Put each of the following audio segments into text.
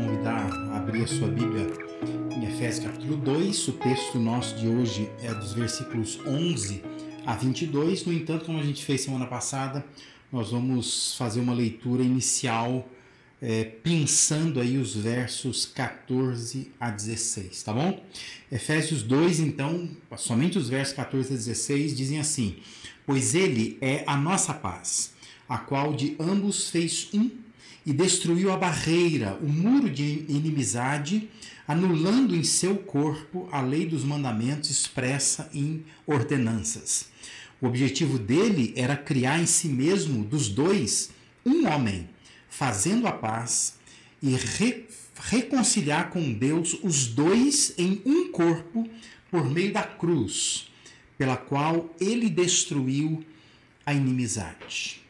convidar a abrir a sua Bíblia em Efésios capítulo 2. O texto nosso de hoje é dos versículos 11 a 22. No entanto, como a gente fez semana passada, nós vamos fazer uma leitura inicial é, pensando aí os versos 14 a 16, tá bom? Efésios 2, então, somente os versos 14 a 16 dizem assim: Pois ele é a nossa paz, a qual de ambos fez um e destruiu a barreira, o muro de inimizade, anulando em seu corpo a lei dos mandamentos expressa em ordenanças. O objetivo dele era criar em si mesmo, dos dois, um homem, fazendo a paz e re reconciliar com Deus os dois em um corpo por meio da cruz, pela qual ele destruiu a inimizade.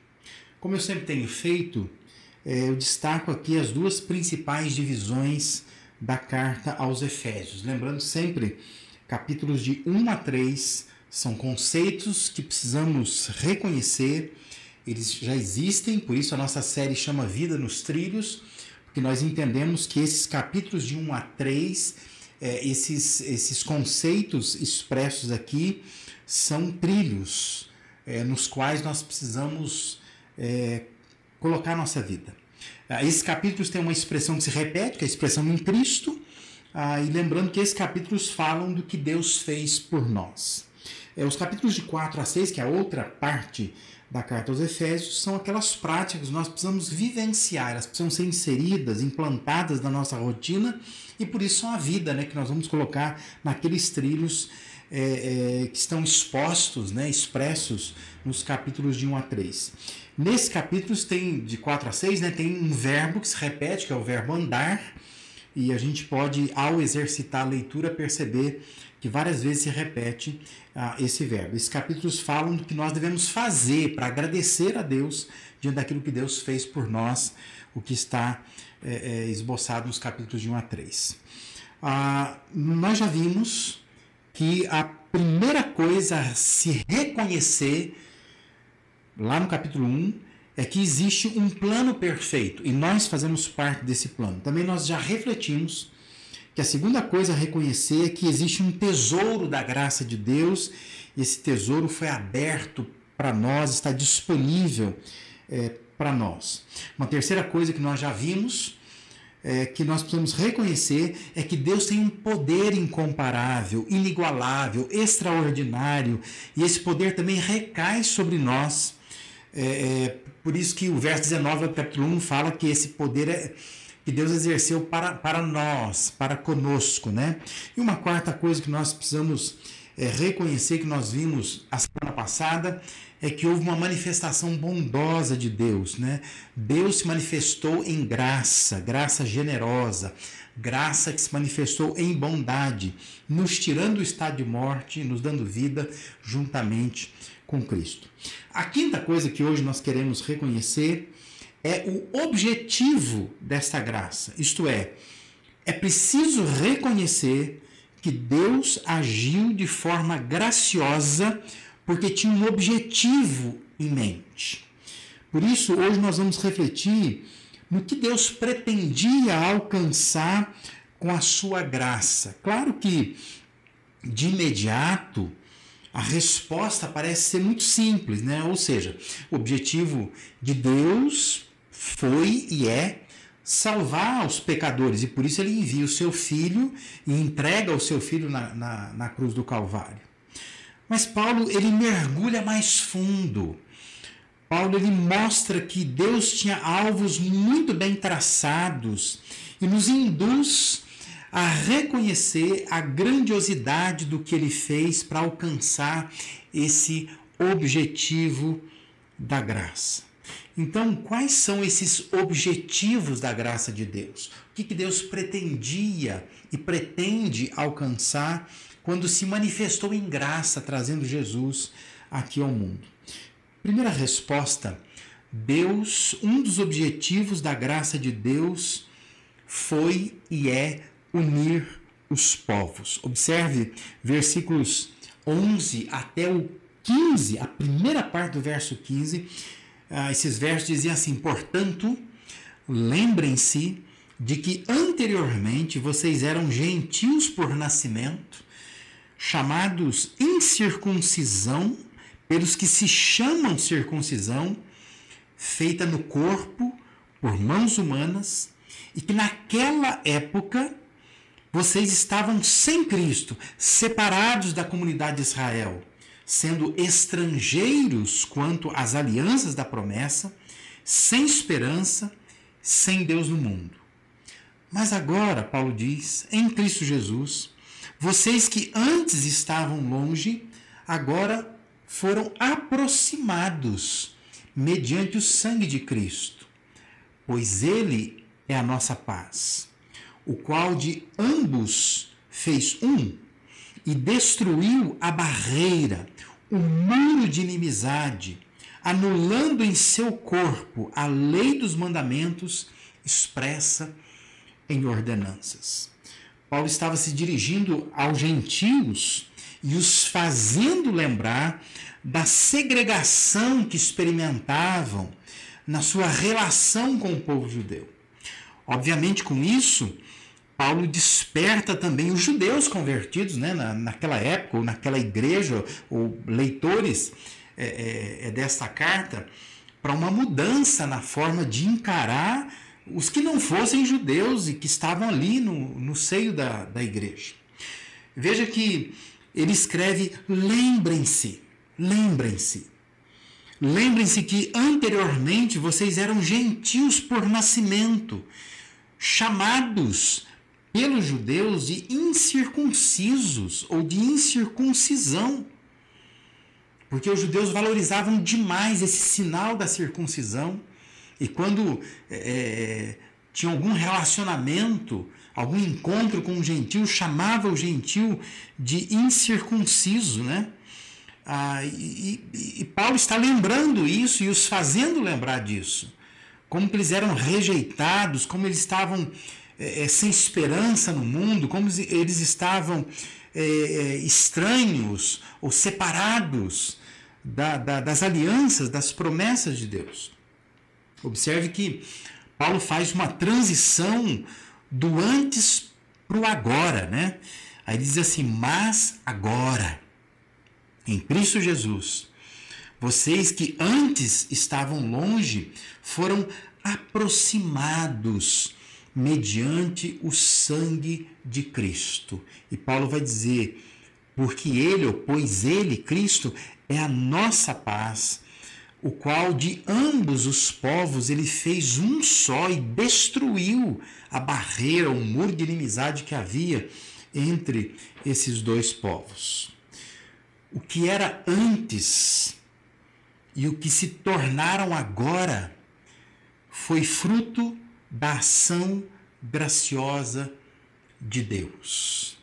Como eu sempre tenho feito, eu destaco aqui as duas principais divisões da carta aos Efésios. Lembrando sempre, capítulos de 1 a 3 são conceitos que precisamos reconhecer, eles já existem, por isso a nossa série chama Vida nos Trilhos, porque nós entendemos que esses capítulos de 1 a 3, é, esses, esses conceitos expressos aqui, são trilhos é, nos quais nós precisamos é, colocar a nossa vida. Ah, esses capítulos têm uma expressão que se repete, que é a expressão em Cristo, ah, e lembrando que esses capítulos falam do que Deus fez por nós. É, os capítulos de 4 a 6, que é a outra parte da carta aos Efésios, são aquelas práticas que nós precisamos vivenciar, elas precisam ser inseridas, implantadas na nossa rotina, e por isso são a vida né, que nós vamos colocar naqueles trilhos é, é, que estão expostos, né, expressos nos capítulos de 1 a 3. Nesses capítulos tem de 4 a 6, né, tem um verbo que se repete, que é o verbo andar, e a gente pode, ao exercitar a leitura, perceber que várias vezes se repete ah, esse verbo. Esses capítulos falam do que nós devemos fazer para agradecer a Deus diante daquilo que Deus fez por nós, o que está é, é, esboçado nos capítulos de 1 a 3. Ah, nós já vimos que a primeira coisa a se reconhecer lá no capítulo 1, é que existe um plano perfeito e nós fazemos parte desse plano. Também nós já refletimos que a segunda coisa a reconhecer é que existe um tesouro da graça de Deus, esse tesouro foi aberto para nós, está disponível é, para nós. Uma terceira coisa que nós já vimos é, que nós precisamos reconhecer é que Deus tem um poder incomparável, inigualável, extraordinário, e esse poder também recai sobre nós é, é, por isso que o verso 19 do capítulo 1 fala que esse poder é que Deus exerceu para, para nós, para conosco, né? E uma quarta coisa que nós precisamos é, reconhecer que nós vimos a semana passada é que houve uma manifestação bondosa de Deus, né? Deus se manifestou em graça, graça generosa, graça que se manifestou em bondade, nos tirando do estado de morte, nos dando vida juntamente com Cristo. A quinta coisa que hoje nós queremos reconhecer é o objetivo desta graça, isto é, é preciso reconhecer que Deus agiu de forma graciosa porque tinha um objetivo em mente. Por isso, hoje nós vamos refletir no que Deus pretendia alcançar com a sua graça. Claro que, de imediato, a resposta parece ser muito simples, né? Ou seja, o objetivo de Deus foi e é salvar os pecadores, e por isso ele envia o seu filho e entrega o seu filho na, na, na cruz do Calvário. Mas Paulo ele mergulha mais fundo. Paulo ele mostra que Deus tinha alvos muito bem traçados e nos induz a reconhecer a grandiosidade do que ele fez para alcançar esse objetivo da graça. Então, quais são esses objetivos da graça de Deus? O que, que Deus pretendia e pretende alcançar quando se manifestou em graça, trazendo Jesus aqui ao mundo? Primeira resposta: Deus, um dos objetivos da graça de Deus foi e é unir os povos. Observe versículos 11 até o 15, a primeira parte do verso 15. Ah, esses versos diziam assim: Portanto, lembrem-se de que anteriormente vocês eram gentios por nascimento, chamados incircuncisão pelos que se chamam circuncisão, feita no corpo por mãos humanas, e que naquela época vocês estavam sem Cristo, separados da comunidade de Israel, sendo estrangeiros quanto às alianças da promessa, sem esperança, sem Deus no mundo. Mas agora, Paulo diz, em Cristo Jesus, vocês que antes estavam longe, agora foram aproximados mediante o sangue de Cristo, pois Ele é a nossa paz, o qual de ambos fez um e destruiu a barreira, o muro de inimizade, anulando em seu corpo a lei dos mandamentos expressa em ordenanças. Paulo estava se dirigindo aos gentios e os fazendo lembrar da segregação que experimentavam na sua relação com o povo judeu. Obviamente, com isso, Paulo desperta também os judeus convertidos né, na, naquela época, ou naquela igreja, ou leitores é, é, é desta carta, para uma mudança na forma de encarar os que não fossem judeus e que estavam ali no, no seio da, da igreja. Veja que ele escreve: lembrem-se, lembrem-se. Lembrem-se que anteriormente vocês eram gentios por nascimento, chamados pelos judeus de incircuncisos ou de incircuncisão. Porque os judeus valorizavam demais esse sinal da circuncisão e quando é, é, tinha algum relacionamento, algum encontro com um gentil, chamava o gentil de incircunciso, né? Ah, e, e, Paulo está lembrando isso e os fazendo lembrar disso. Como eles eram rejeitados, como eles estavam é, é sem esperança no mundo, como eles estavam é, é, estranhos ou separados da, da, das alianças, das promessas de Deus. Observe que Paulo faz uma transição do antes para o agora, né? Aí diz assim: Mas agora, em Cristo Jesus, vocês que antes estavam longe foram aproximados mediante o sangue de Cristo. E Paulo vai dizer: porque ele, ou pois ele, Cristo, é a nossa paz o qual de ambos os povos ele fez um só e destruiu a barreira, o muro de inimizade que havia entre esses dois povos. O que era antes e o que se tornaram agora foi fruto da ação graciosa de Deus.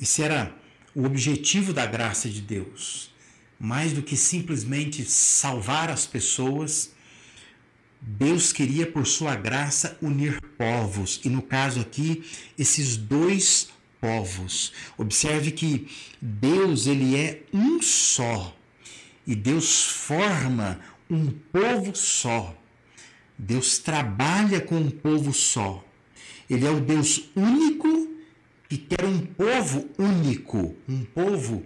Esse era o objetivo da graça de Deus mais do que simplesmente salvar as pessoas, Deus queria, por sua graça, unir povos. E no caso aqui, esses dois povos. Observe que Deus ele é um só. E Deus forma um povo só. Deus trabalha com um povo só. Ele é o Deus único que quer um povo único, um povo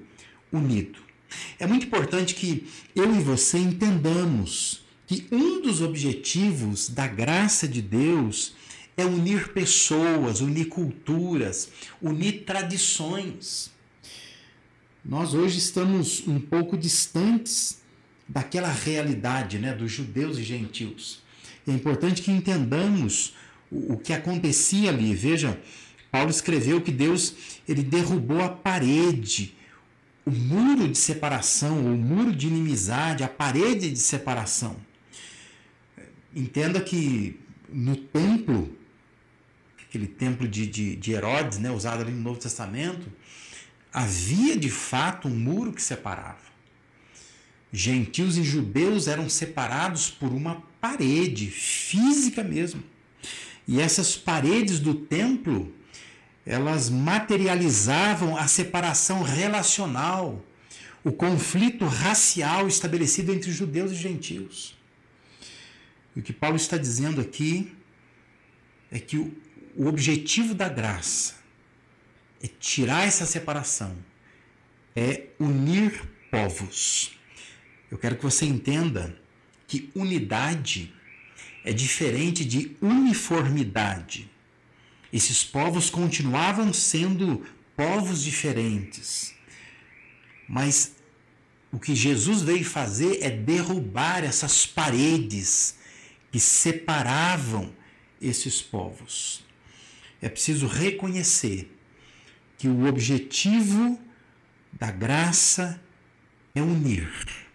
unido. É muito importante que eu e você entendamos que um dos objetivos da graça de Deus é unir pessoas, unir culturas, unir tradições. Nós hoje estamos um pouco distantes daquela realidade né, dos judeus e gentios. É importante que entendamos o, que acontecia ali. Veja, Paulo escreveu que Deus ele derrubou a parede o muro de separação, o muro de inimizade, a parede de separação. Entenda que no templo, aquele templo de, de, de Herodes, né, usado ali no Novo Testamento, havia de fato um muro que separava. Gentios e judeus eram separados por uma parede física mesmo. E essas paredes do templo elas materializavam a separação relacional, o conflito racial estabelecido entre judeus e gentios. E o que Paulo está dizendo aqui é que o objetivo da graça é tirar essa separação, é unir povos. Eu quero que você entenda que unidade é diferente de uniformidade. Esses povos continuavam sendo povos diferentes, mas o que Jesus veio fazer é derrubar essas paredes que separavam esses povos. É preciso reconhecer que o objetivo da graça é unir.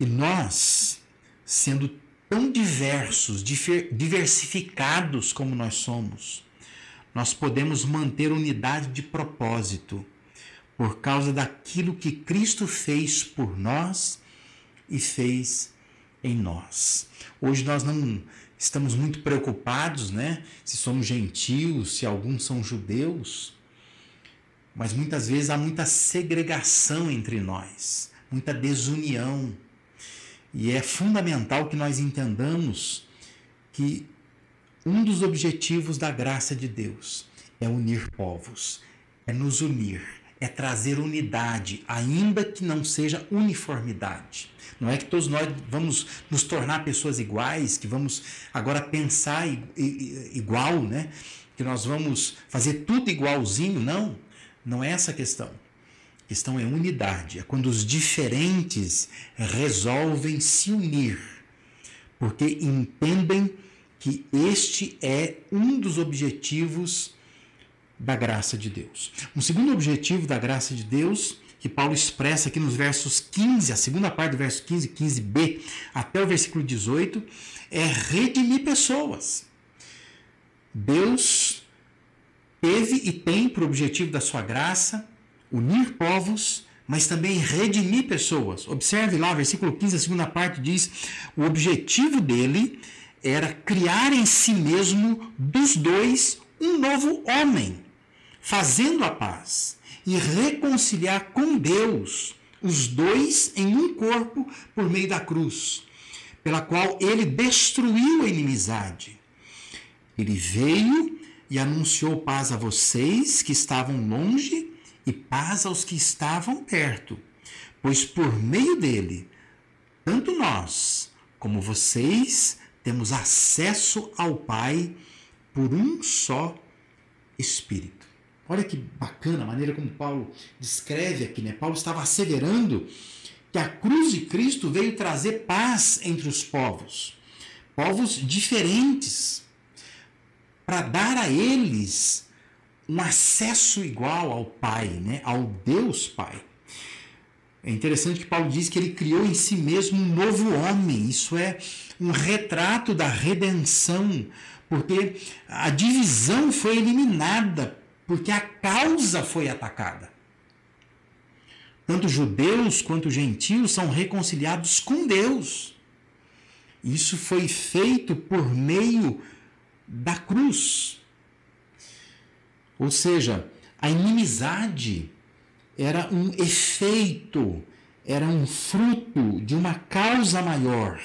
E nós, sendo tão diversos, diversificados como nós somos, nós podemos manter unidade de propósito por causa daquilo que Cristo fez por nós e fez em nós. Hoje nós não estamos muito preocupados, né? Se somos gentios, se alguns são judeus, mas muitas vezes há muita segregação entre nós, muita desunião. E é fundamental que nós entendamos que um dos objetivos da graça de Deus é unir povos, é nos unir, é trazer unidade, ainda que não seja uniformidade. Não é que todos nós vamos nos tornar pessoas iguais, que vamos agora pensar igual, né? Que nós vamos fazer tudo igualzinho, não. Não é essa a questão. Questão é unidade, é quando os diferentes resolvem se unir, porque entendem que este é um dos objetivos da graça de Deus. Um segundo objetivo da graça de Deus, que Paulo expressa aqui nos versos 15, a segunda parte do verso 15, 15b, até o versículo 18, é redimir pessoas. Deus teve e tem por objetivo da sua graça unir povos, mas também redimir pessoas. Observe lá, versículo 15, a segunda parte diz: o objetivo dele era criar em si mesmo dos dois um novo homem fazendo a paz e reconciliar com Deus os dois em um corpo por meio da cruz, pela qual ele destruiu a inimizade. Ele veio e anunciou paz a vocês que estavam longe e paz aos que estavam perto, pois por meio dele, tanto nós como vocês temos acesso ao Pai por um só Espírito. Olha que bacana a maneira como Paulo descreve aqui, né? Paulo estava asseverando que a cruz de Cristo veio trazer paz entre os povos, povos diferentes, para dar a eles um acesso igual ao Pai, né? ao Deus Pai. É interessante que Paulo diz que ele criou em si mesmo um novo homem. Isso é um retrato da redenção, porque a divisão foi eliminada porque a causa foi atacada. Tanto judeus quanto gentios são reconciliados com Deus. Isso foi feito por meio da cruz. Ou seja, a inimizade era um efeito, era um fruto de uma causa maior,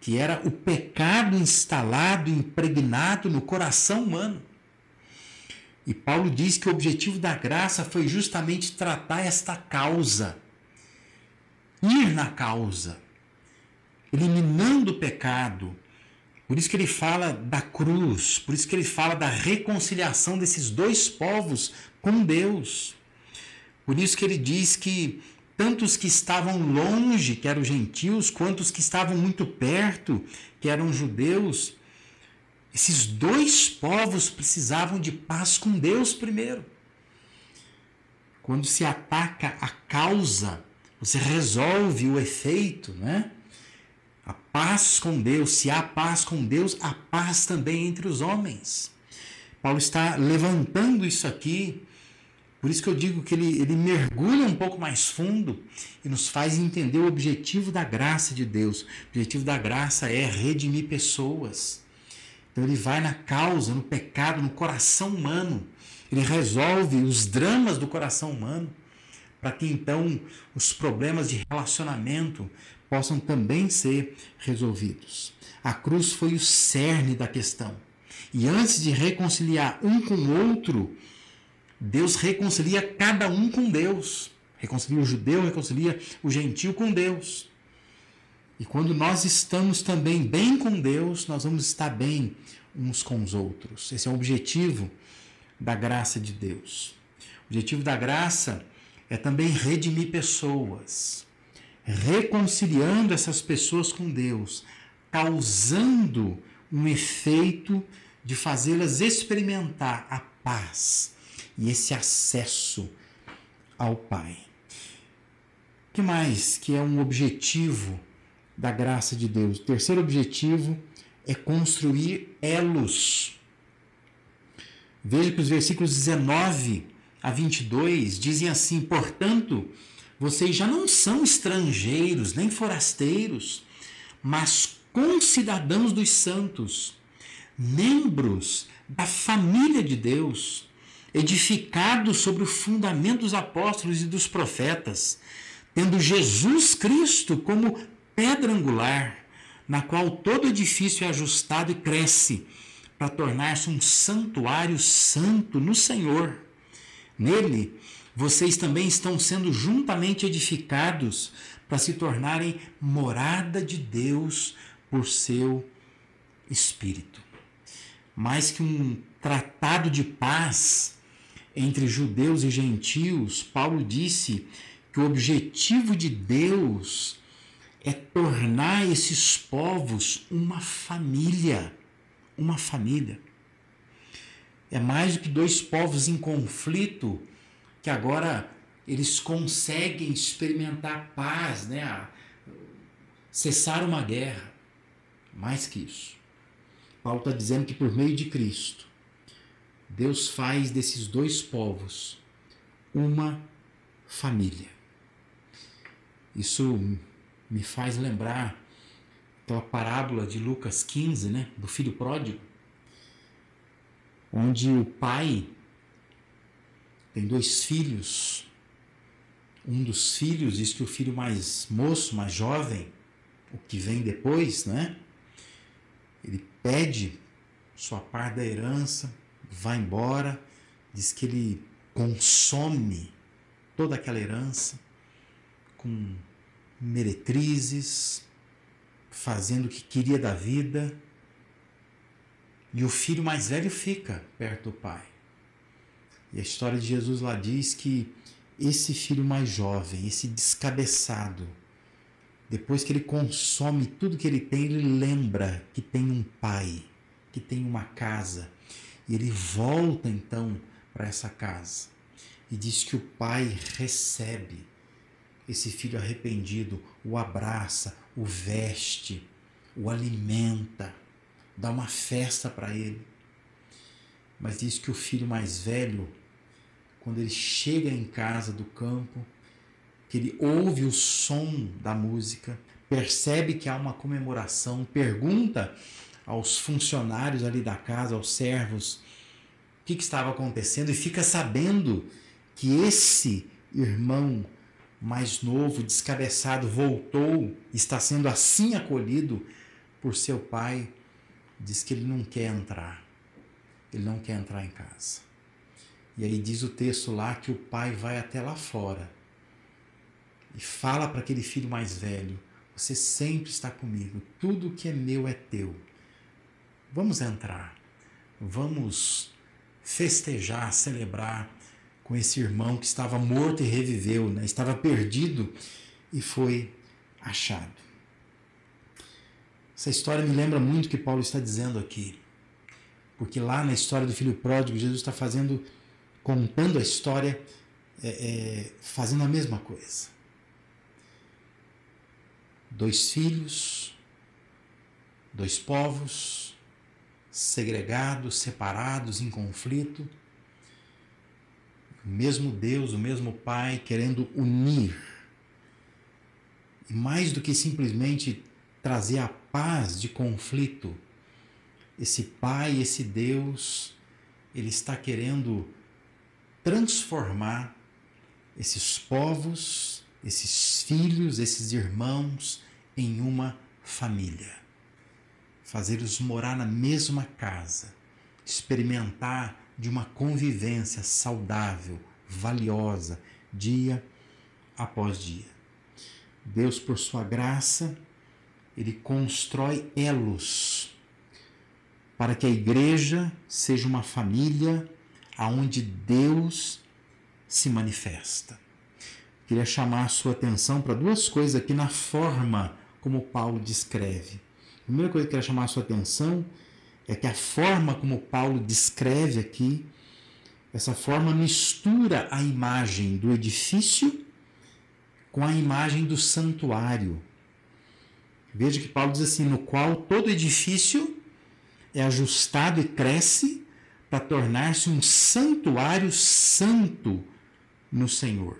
que era o pecado instalado, impregnado no coração humano. E Paulo diz que o objetivo da graça foi justamente tratar esta causa, ir na causa, eliminando o pecado. Por isso que ele fala da cruz, por isso que ele fala da reconciliação desses dois povos com Deus. Por isso que ele diz que tanto os que estavam longe, que eram gentios, quanto os que estavam muito perto, que eram judeus, esses dois povos precisavam de paz com Deus primeiro. Quando se ataca a causa, você resolve o efeito, né? A paz com Deus, se há paz com Deus, há paz também entre os homens. Paulo está levantando isso aqui, por isso que eu digo que ele, ele mergulha um pouco mais fundo e nos faz entender o objetivo da graça de Deus. O objetivo da graça é redimir pessoas. Então ele vai na causa, no pecado, no coração humano. Ele resolve os dramas do coração humano para que então os problemas de relacionamento possam também ser resolvidos. A cruz foi o cerne da questão. E antes de reconciliar um com o outro, Deus reconcilia cada um com Deus. Reconcilia o judeu, reconcilia o gentil com Deus. E quando nós estamos também bem com Deus, nós vamos estar bem uns com os outros. Esse é o objetivo da graça de Deus. O objetivo da graça é também redimir pessoas, reconciliando essas pessoas com Deus, causando um efeito de fazê-las experimentar a paz e esse acesso ao Pai. O que mais que é um objetivo da graça de Deus? O terceiro objetivo é construir elos. Veja que os versículos 19 a 22 dizem assim: Portanto, vocês já não são estrangeiros nem forasteiros, mas concidadãos dos santos, membros da família de Deus, edificados sobre o fundamento dos apóstolos e dos profetas, tendo Jesus Cristo como pedra angular, na qual todo edifício é ajustado e cresce, para tornar-se um santuário santo no Senhor. Nele, vocês também estão sendo juntamente edificados para se tornarem morada de Deus por seu Espírito. Mais que um tratado de paz entre judeus e gentios, Paulo disse que o objetivo de Deus é tornar esses povos uma família. Uma família. É mais do que dois povos em conflito que agora eles conseguem experimentar paz, né? cessar uma guerra. Mais que isso. Paulo está dizendo que por meio de Cristo, Deus faz desses dois povos uma família. Isso me faz lembrar aquela parábola de Lucas 15, né, do filho pródigo, onde o pai tem dois filhos. Um dos filhos diz que o filho mais moço, mais jovem, o que vem depois, né? Ele pede sua parte da herança, vai embora, diz que ele consome toda aquela herança com meretrizes, fazendo o que queria da vida. E o filho mais velho fica perto do pai. E a história de Jesus lá diz que esse filho mais jovem, esse descabeçado, depois que ele consome tudo que ele tem, ele lembra que tem um pai, que tem uma casa. E ele volta então para essa casa e diz que o pai recebe esse filho arrependido o abraça, o veste, o alimenta, dá uma festa para ele. Mas diz que o filho mais velho, quando ele chega em casa do campo, que ele ouve o som da música, percebe que há uma comemoração, pergunta aos funcionários ali da casa, aos servos, o que, que estava acontecendo e fica sabendo que esse irmão mais novo, descabeçado, voltou, está sendo assim acolhido por seu pai, diz que ele não quer entrar. Ele não quer entrar em casa. E aí diz o texto lá que o pai vai até lá fora e fala para aquele filho mais velho: Você sempre está comigo, tudo que é meu é teu. Vamos entrar, vamos festejar, celebrar com esse irmão que estava morto e reviveu, né? estava perdido e foi achado. Essa história me lembra muito o que Paulo está dizendo aqui. Porque lá na história do filho pródigo, Jesus está fazendo, contando a história, é, é, fazendo a mesma coisa. Dois filhos, dois povos, segregados, separados, em conflito o mesmo Deus, o mesmo Pai querendo unir. E mais do que simplesmente trazer a paz de conflito, esse Pai, esse Deus, ele está querendo transformar esses povos, esses filhos, esses irmãos em uma família. Fazê-los morar na mesma casa, experimentar de uma convivência saudável, valiosa, dia após dia. Deus, por sua graça, ele constrói elos para que a igreja seja uma família aonde Deus se manifesta. Queria chamar a sua atenção para duas coisas aqui na forma como Paulo descreve. A primeira coisa que eu quero chamar a sua atenção é que a forma como Paulo descreve aqui, essa forma mistura a imagem do edifício com a imagem do santuário. Veja que Paulo diz assim: no qual todo edifício é ajustado e cresce para tornar-se um santuário santo no Senhor.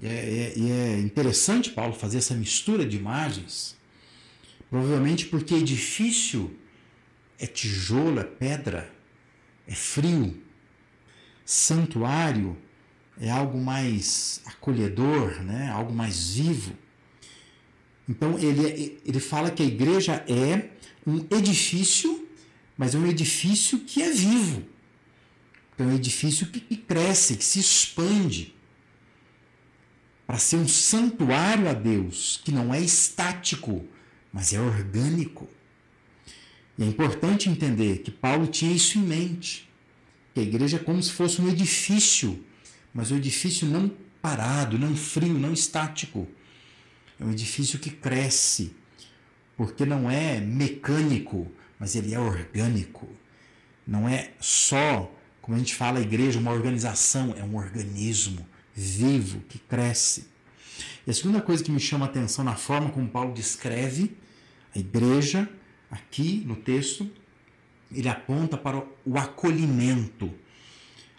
E é, é, é, interessante Paulo fazer essa mistura de imagens, provavelmente porque edifício é tijolo, é pedra, é frio. Santuário é algo mais acolhedor, né? algo mais vivo. Então ele, é, ele fala que a igreja é um edifício, mas é um edifício que é vivo. É um edifício que cresce, que se expande para ser um santuário a Deus, que não é estático, mas é orgânico. E é importante entender que Paulo tinha isso em mente. Que a igreja é como se fosse um edifício, mas um edifício não parado, não frio, não estático. É um edifício que cresce, porque não é mecânico, mas ele é orgânico. Não é só, como a gente fala, a igreja, uma organização, é um organismo vivo que cresce. E a segunda coisa que me chama a atenção na forma como Paulo descreve a igreja aqui no texto, ele aponta para o acolhimento,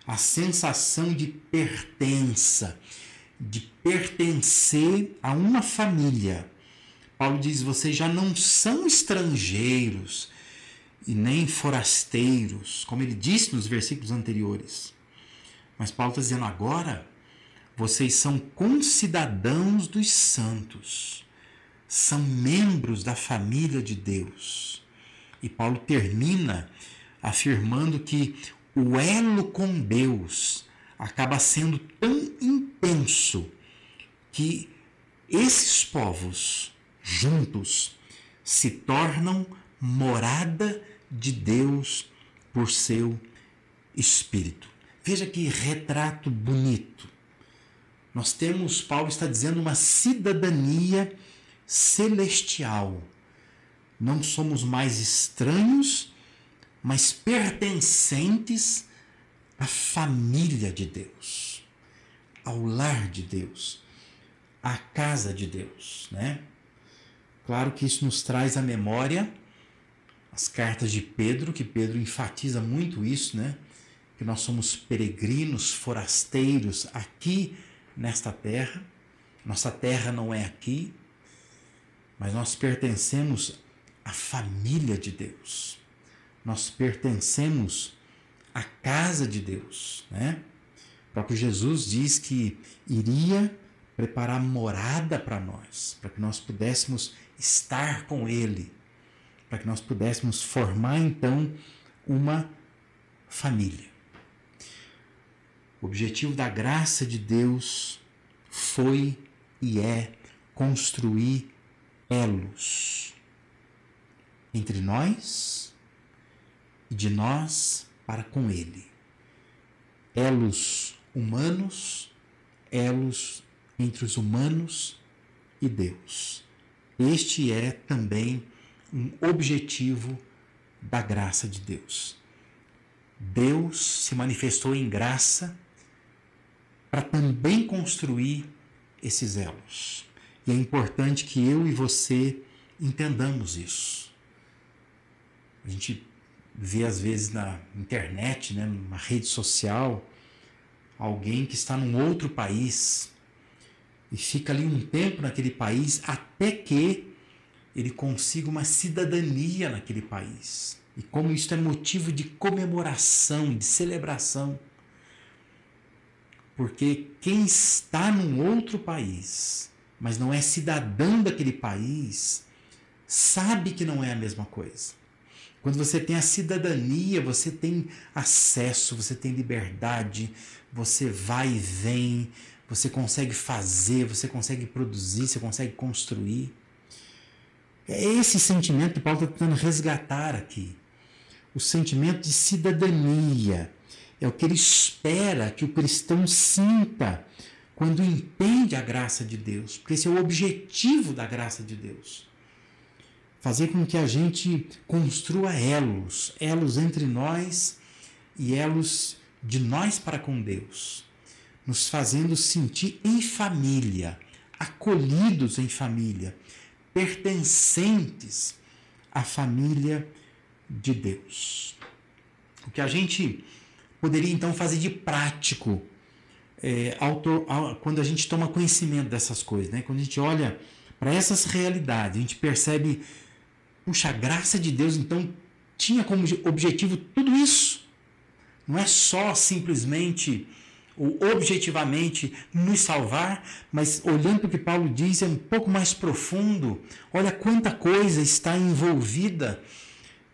a sensação de pertença, de pertencer a uma família. Paulo diz: vocês já não são estrangeiros e nem forasteiros, como ele disse nos versículos anteriores. Mas Paulo está dizendo agora: vocês são concidadãos dos santos são membros da família de Deus. E Paulo termina afirmando que o elo com Deus acaba sendo tão intenso que esses povos juntos se tornam morada de Deus por seu espírito. Veja que retrato bonito. Nós temos, Paulo está dizendo, uma cidadania celestial. Não somos mais estranhos, mas pertencentes à família de Deus, ao lar de Deus, à casa de Deus, né? Claro que isso nos traz à memória as cartas de Pedro, que Pedro enfatiza muito isso, né? Que nós somos peregrinos, forasteiros aqui nesta terra. Nossa terra não é aqui, mas nós pertencemos à família de Deus. Nós pertencemos à casa de Deus, né? O próprio Jesus diz que iria preparar morada para nós, para que nós pudéssemos estar com Ele, para que nós pudéssemos formar então uma família. O objetivo da graça de Deus foi e é construir elos entre nós e de nós para com Ele. Elos humanos, elos entre os humanos e Deus. Este é também um objetivo da graça de Deus. Deus se manifestou em graça para também construir esses elos. E é importante que eu e você entendamos isso. A gente vê às vezes na internet, né, numa rede social, alguém que está num outro país e fica ali um tempo naquele país até que ele consiga uma cidadania naquele país. E como isso é motivo de comemoração, de celebração. Porque quem está num outro país mas não é cidadão daquele país, sabe que não é a mesma coisa. Quando você tem a cidadania, você tem acesso, você tem liberdade, você vai e vem, você consegue fazer, você consegue produzir, você consegue construir. É esse sentimento que Paulo está tentando resgatar aqui. O sentimento de cidadania. É o que ele espera que o cristão sinta quando entende a graça de Deus. Porque esse é o objetivo da graça de Deus fazer com que a gente construa elos, elos entre nós e elos de nós para com Deus, nos fazendo sentir em família, acolhidos em família, pertencentes à família de Deus. O que a gente poderia então fazer de prático é, auto, quando a gente toma conhecimento dessas coisas, né? quando a gente olha para essas realidades, a gente percebe Puxa, a graça de Deus então tinha como objetivo tudo isso. Não é só simplesmente ou objetivamente nos salvar, mas olhando para o que Paulo diz, é um pouco mais profundo. Olha quanta coisa está envolvida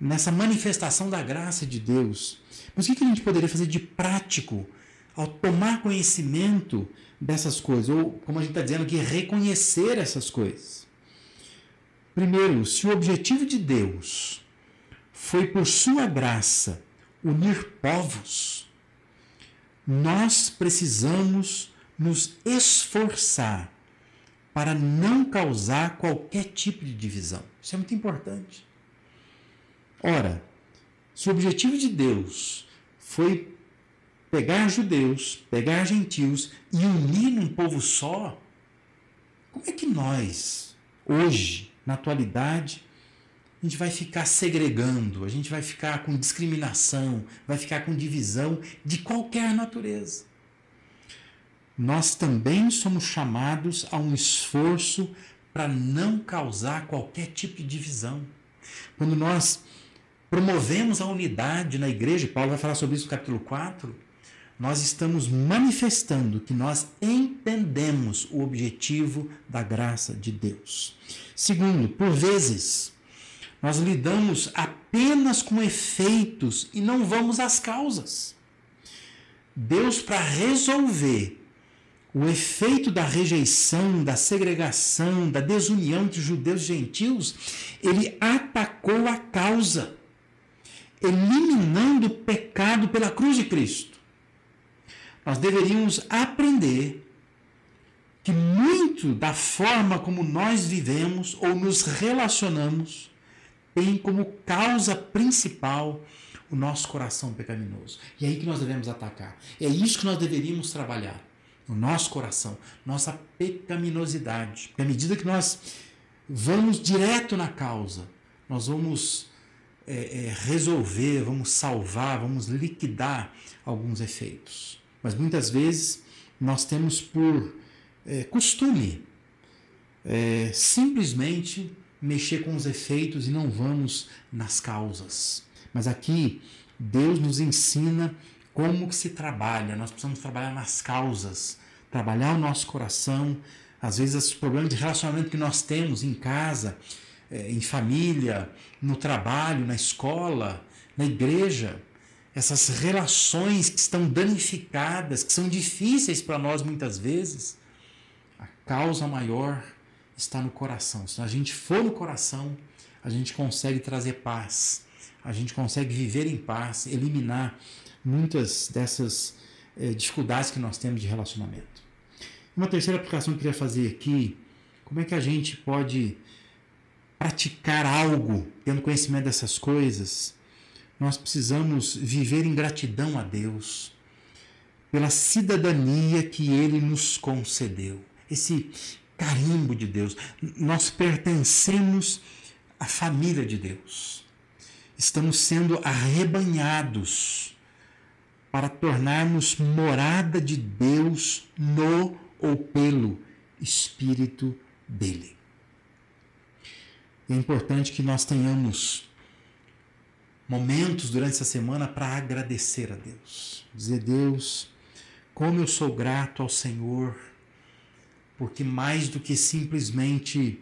nessa manifestação da graça de Deus. Mas o que a gente poderia fazer de prático ao tomar conhecimento dessas coisas? Ou, como a gente está dizendo aqui, reconhecer essas coisas. Primeiro, se o objetivo de Deus foi por sua graça unir povos, nós precisamos nos esforçar para não causar qualquer tipo de divisão. Isso é muito importante. Ora, se o objetivo de Deus foi pegar judeus, pegar gentios e unir num povo só, como é que nós, hoje, na atualidade, a gente vai ficar segregando, a gente vai ficar com discriminação, vai ficar com divisão de qualquer natureza. Nós também somos chamados a um esforço para não causar qualquer tipo de divisão. Quando nós promovemos a unidade na igreja, Paulo vai falar sobre isso no capítulo 4, nós estamos manifestando que nós entendemos o objetivo da graça de Deus. Segundo, por vezes, nós lidamos apenas com efeitos e não vamos às causas. Deus, para resolver o efeito da rejeição, da segregação, da desunião entre judeus e gentios, ele atacou a causa, eliminando o pecado pela cruz de Cristo nós deveríamos aprender que muito da forma como nós vivemos ou nos relacionamos tem como causa principal o nosso coração pecaminoso. E é aí que nós devemos atacar. É isso que nós deveríamos trabalhar. O nosso coração, nossa pecaminosidade. Porque à medida que nós vamos direto na causa, nós vamos é, é, resolver, vamos salvar, vamos liquidar alguns efeitos. Mas muitas vezes nós temos por é, costume é, simplesmente mexer com os efeitos e não vamos nas causas. Mas aqui Deus nos ensina como que se trabalha. Nós precisamos trabalhar nas causas, trabalhar o nosso coração. Às vezes, os problemas de relacionamento que nós temos em casa, é, em família, no trabalho, na escola, na igreja, essas relações que estão danificadas, que são difíceis para nós muitas vezes, a causa maior está no coração. Se a gente for no coração, a gente consegue trazer paz, a gente consegue viver em paz, eliminar muitas dessas eh, dificuldades que nós temos de relacionamento. Uma terceira aplicação que eu queria fazer aqui, como é que a gente pode praticar algo tendo conhecimento dessas coisas nós precisamos viver em gratidão a Deus pela cidadania que Ele nos concedeu. Esse carimbo de Deus. Nós pertencemos à família de Deus. Estamos sendo arrebanhados para tornarmos morada de Deus no ou pelo Espírito dele. É importante que nós tenhamos momentos durante essa semana para agradecer a Deus. Dizer, Deus, como eu sou grato ao Senhor, porque mais do que simplesmente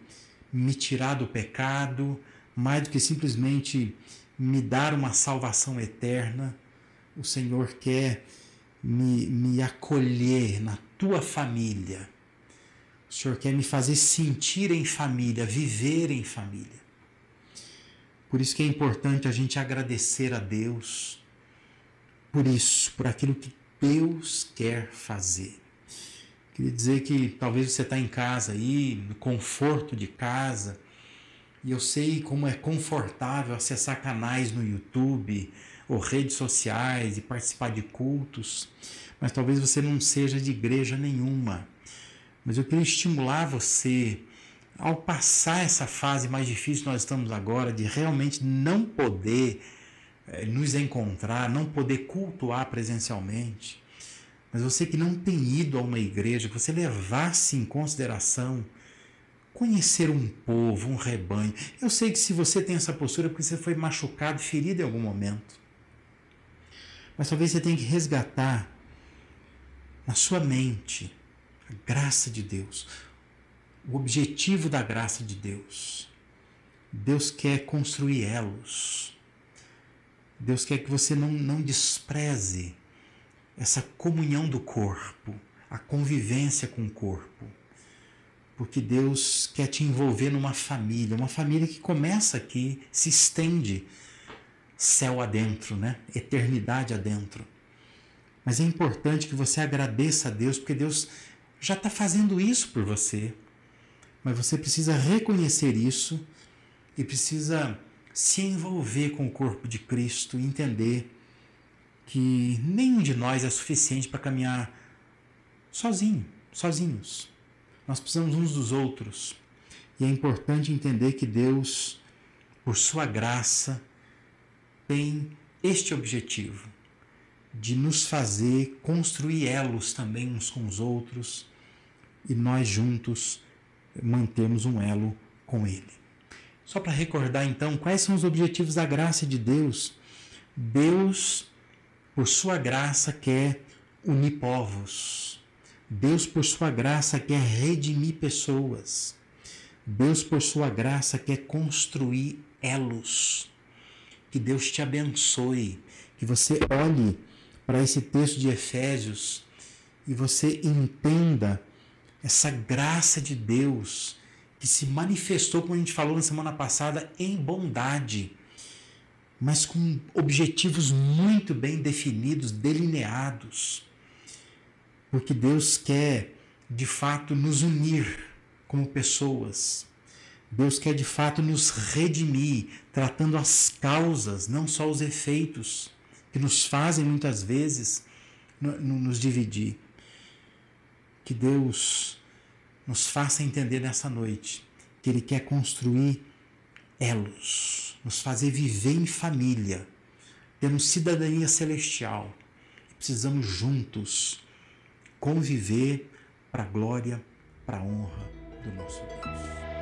me tirar do pecado, mais do que simplesmente me dar uma salvação eterna, o Senhor quer me, me acolher na tua família. O Senhor quer me fazer sentir em família, viver em família. Por isso que é importante a gente agradecer a Deus por isso, por aquilo que Deus quer fazer. Queria dizer que talvez você está em casa aí, no conforto de casa, e eu sei como é confortável acessar canais no YouTube ou redes sociais e participar de cultos, mas talvez você não seja de igreja nenhuma. Mas eu queria estimular você ao passar essa fase mais difícil que nós estamos agora, de realmente não poder é, nos encontrar, não poder cultuar presencialmente, mas você que não tem ido a uma igreja, que você levasse em consideração conhecer um povo, um rebanho. Eu sei que se você tem essa postura é porque você foi machucado, ferido em algum momento. Mas talvez você tenha que resgatar na sua mente a graça de Deus, o objetivo da graça de Deus. Deus quer construir elos. Deus quer que você não, não despreze essa comunhão do corpo, a convivência com o corpo. Porque Deus quer te envolver numa família, uma família que começa aqui, se estende céu adentro, né? Eternidade adentro. Mas é importante que você agradeça a Deus, porque Deus já está fazendo isso por você. Mas você precisa reconhecer isso e precisa se envolver com o corpo de Cristo entender que nenhum de nós é suficiente para caminhar sozinho, sozinhos. Nós precisamos uns dos outros. E é importante entender que Deus, por sua graça, tem este objetivo de nos fazer construir elos também uns com os outros e nós juntos mantemos um elo com Ele. Só para recordar então, quais são os objetivos da graça de Deus? Deus, por sua graça, quer unir povos. Deus, por sua graça, quer redimir pessoas. Deus, por sua graça, quer construir elos. Que Deus te abençoe. Que você olhe para esse texto de Efésios e você entenda essa graça de Deus que se manifestou, como a gente falou na semana passada, em bondade, mas com objetivos muito bem definidos, delineados. Porque Deus quer, de fato, nos unir como pessoas. Deus quer, de fato, nos redimir, tratando as causas, não só os efeitos, que nos fazem muitas vezes nos dividir. Que Deus nos faça entender nessa noite que Ele quer construir elos, nos fazer viver em família, temos cidadania celestial. Precisamos juntos conviver para a glória, para a honra do nosso Deus.